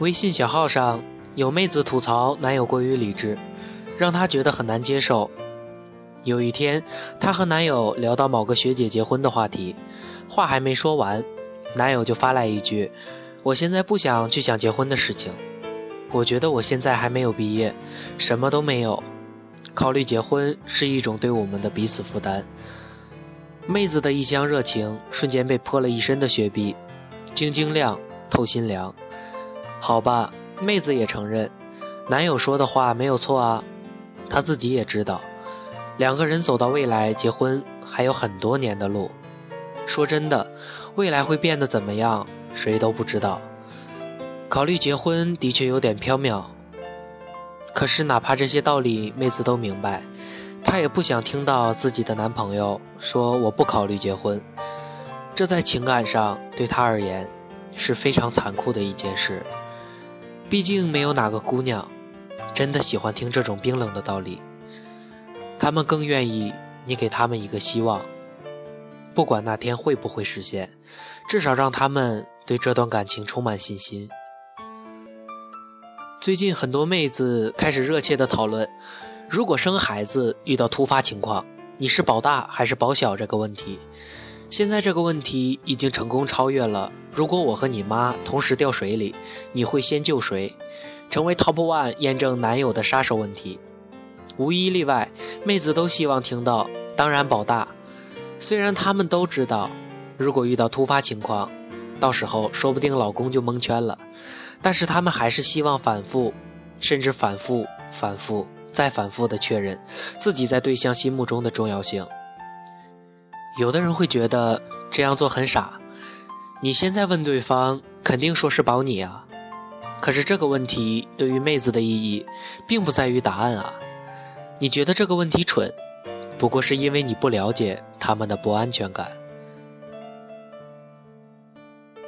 微信小号上有妹子吐槽男友过于理智，让她觉得很难接受。有一天，她和男友聊到某个学姐结婚的话题，话还没说完，男友就发来一句：“我现在不想去想结婚的事情，我觉得我现在还没有毕业，什么都没有，考虑结婚是一种对我们的彼此负担。”妹子的一腔热情瞬间被泼了一身的雪碧，晶晶亮透心凉。好吧，妹子也承认，男友说的话没有错啊，她自己也知道，两个人走到未来结婚还有很多年的路。说真的，未来会变得怎么样，谁都不知道。考虑结婚的确有点缥缈，可是哪怕这些道理妹子都明白，她也不想听到自己的男朋友说我不考虑结婚，这在情感上对她而言是非常残酷的一件事。毕竟没有哪个姑娘真的喜欢听这种冰冷的道理，她们更愿意你给她们一个希望，不管那天会不会实现，至少让他们对这段感情充满信心。最近很多妹子开始热切的讨论，如果生孩子遇到突发情况，你是保大还是保小这个问题。现在这个问题已经成功超越了。如果我和你妈同时掉水里，你会先救谁？成为 top one 验证男友的杀手问题，无一例外，妹子都希望听到。当然保大，虽然他们都知道，如果遇到突发情况，到时候说不定老公就蒙圈了，但是他们还是希望反复，甚至反复、反复再反复的确认自己在对象心目中的重要性。有的人会觉得这样做很傻，你现在问对方，肯定说是保你啊。可是这个问题对于妹子的意义，并不在于答案啊。你觉得这个问题蠢，不过是因为你不了解他们的不安全感。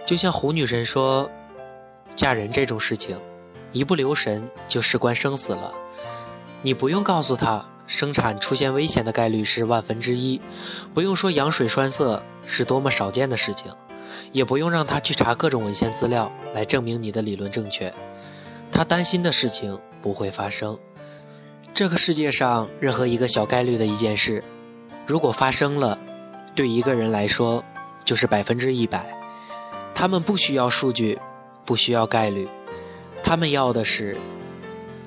就像胡女神说，嫁人这种事情，一不留神就事关生死了。你不用告诉他。生产出现危险的概率是万分之一，不用说羊水栓塞是多么少见的事情，也不用让他去查各种文献资料来证明你的理论正确。他担心的事情不会发生。这个世界上任何一个小概率的一件事，如果发生了，对一个人来说就是百分之一百。他们不需要数据，不需要概率，他们要的是，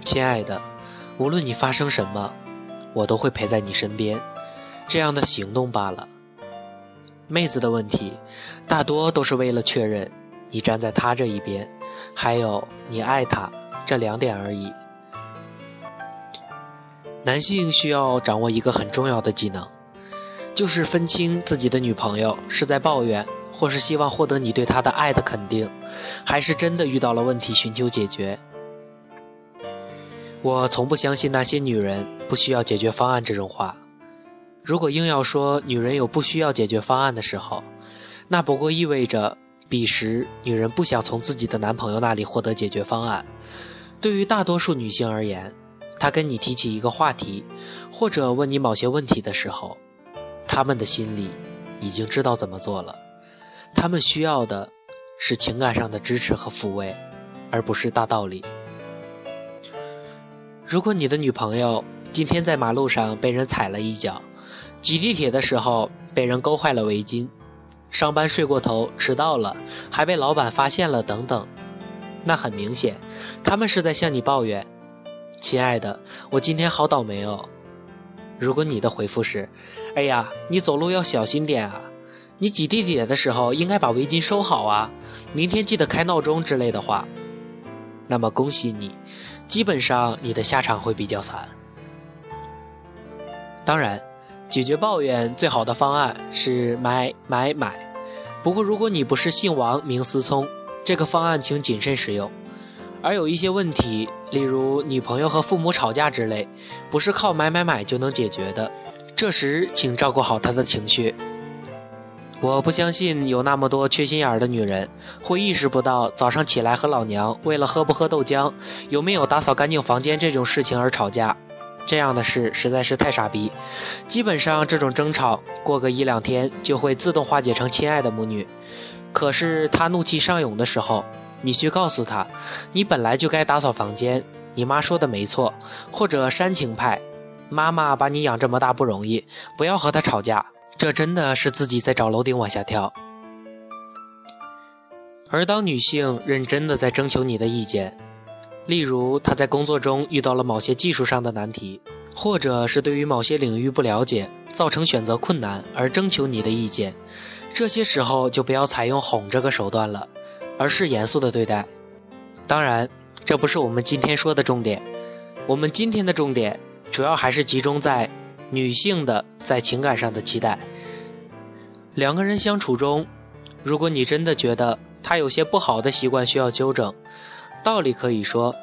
亲爱的，无论你发生什么。我都会陪在你身边，这样的行动罢了。妹子的问题，大多都是为了确认你站在他这一边，还有你爱他这两点而已。男性需要掌握一个很重要的技能，就是分清自己的女朋友是在抱怨，或是希望获得你对她的爱的肯定，还是真的遇到了问题寻求解决。我从不相信那些女人不需要解决方案这种话。如果硬要说女人有不需要解决方案的时候，那不过意味着彼时女人不想从自己的男朋友那里获得解决方案。对于大多数女性而言，她跟你提起一个话题，或者问你某些问题的时候，她们的心里已经知道怎么做了。她们需要的是情感上的支持和抚慰，而不是大道理。如果你的女朋友今天在马路上被人踩了一脚，挤地铁的时候被人勾坏了围巾，上班睡过头迟到了，还被老板发现了等等，那很明显，他们是在向你抱怨：“亲爱的，我今天好倒霉哦。”如果你的回复是：“哎呀，你走路要小心点啊，你挤地铁的时候应该把围巾收好啊，明天记得开闹钟之类的话。”那么恭喜你，基本上你的下场会比较惨。当然，解决抱怨最好的方案是买买买。不过如果你不是姓王名思聪，这个方案请谨慎使用。而有一些问题，例如女朋友和父母吵架之类，不是靠买买买就能解决的。这时请照顾好他的情绪。我不相信有那么多缺心眼儿的女人会意识不到早上起来和老娘为了喝不喝豆浆、有没有打扫干净房间这种事情而吵架，这样的事实在是太傻逼。基本上这种争吵过个一两天就会自动化解成亲爱的母女。可是她怒气上涌的时候，你去告诉她，你本来就该打扫房间，你妈说的没错，或者煽情派，妈妈把你养这么大不容易，不要和她吵架，这真的是自己在找楼顶往下跳。而当女性认真的在征求你的意见，例如她在工作中遇到了某些技术上的难题，或者是对于某些领域不了解，造成选择困难而征求你的意见，这些时候就不要采用哄这个手段了，而是严肃的对待。当然，这不是我们今天说的重点，我们今天的重点主要还是集中在女性的在情感上的期待。两个人相处中，如果你真的觉得，他有些不好的习惯需要纠正，道理可以说，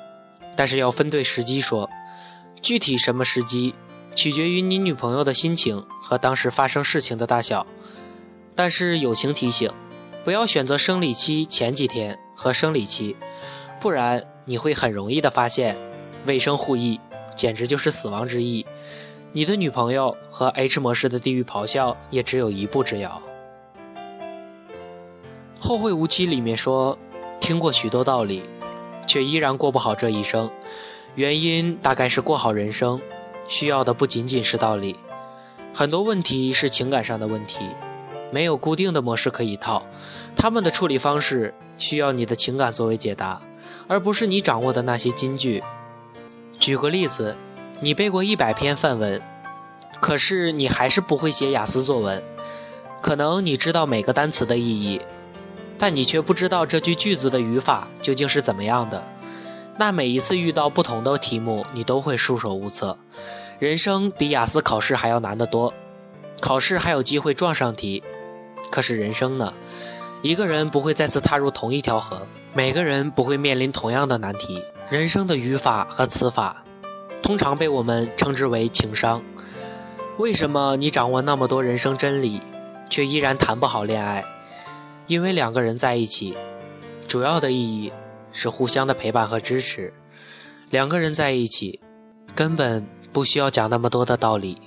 但是要分对时机说。具体什么时机，取决于你女朋友的心情和当时发生事情的大小。但是友情提醒，不要选择生理期前几天和生理期，不然你会很容易的发现，卫生互异简直就是死亡之翼。你的女朋友和 H 模式的地狱咆哮也只有一步之遥。后会无期里面说，听过许多道理，却依然过不好这一生，原因大概是过好人生，需要的不仅仅是道理，很多问题是情感上的问题，没有固定的模式可以套，他们的处理方式需要你的情感作为解答，而不是你掌握的那些金句。举个例子，你背过一百篇范文，可是你还是不会写雅思作文，可能你知道每个单词的意义。但你却不知道这句句子的语法究竟是怎么样的，那每一次遇到不同的题目，你都会束手无策。人生比雅思考试还要难得多，考试还有机会撞上题，可是人生呢？一个人不会再次踏入同一条河，每个人不会面临同样的难题。人生的语法和词法，通常被我们称之为情商。为什么你掌握那么多人生真理，却依然谈不好恋爱？因为两个人在一起，主要的意义是互相的陪伴和支持。两个人在一起，根本不需要讲那么多的道理。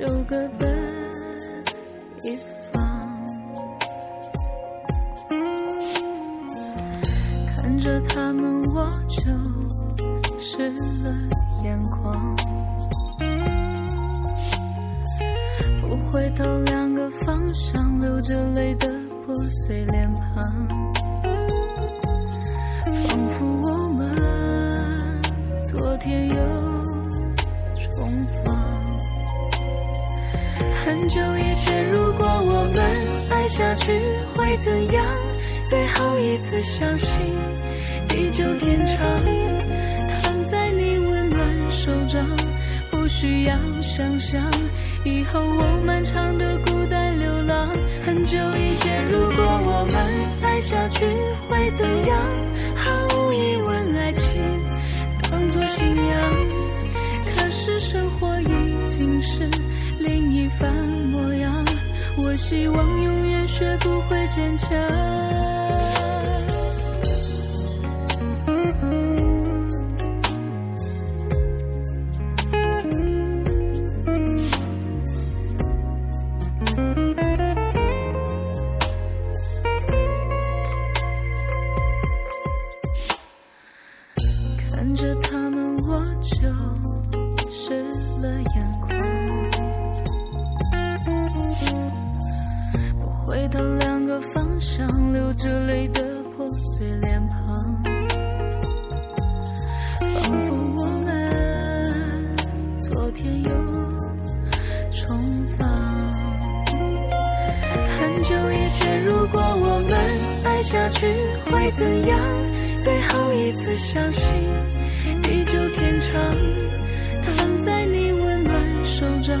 就各奔一方。看着他们，我就湿了眼眶。不回头，两个方向，流着泪的。破碎脸庞，仿佛我们昨天又重逢。很久以前，如果我们爱下去会怎样？最后一次相信地久天长，躺在你温暖手掌，不需要想象以后我漫长的孤单流浪。很久以前，如果我们爱下去会怎样？毫无疑问，爱情当作信仰。可是生活已经是。希望永远学不会坚强。看着他们我就湿了眼像流着泪的破碎脸庞，仿佛我们昨天又重放。很久以前，如果我们爱下去会怎样？最后一次相信，地久天长，躺在你温暖手掌，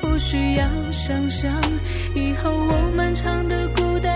不需要想象，以后我漫长的孤单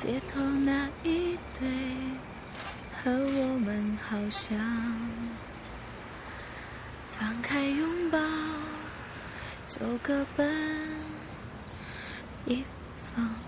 街头那一对和我们好像，放开拥抱就各奔一方。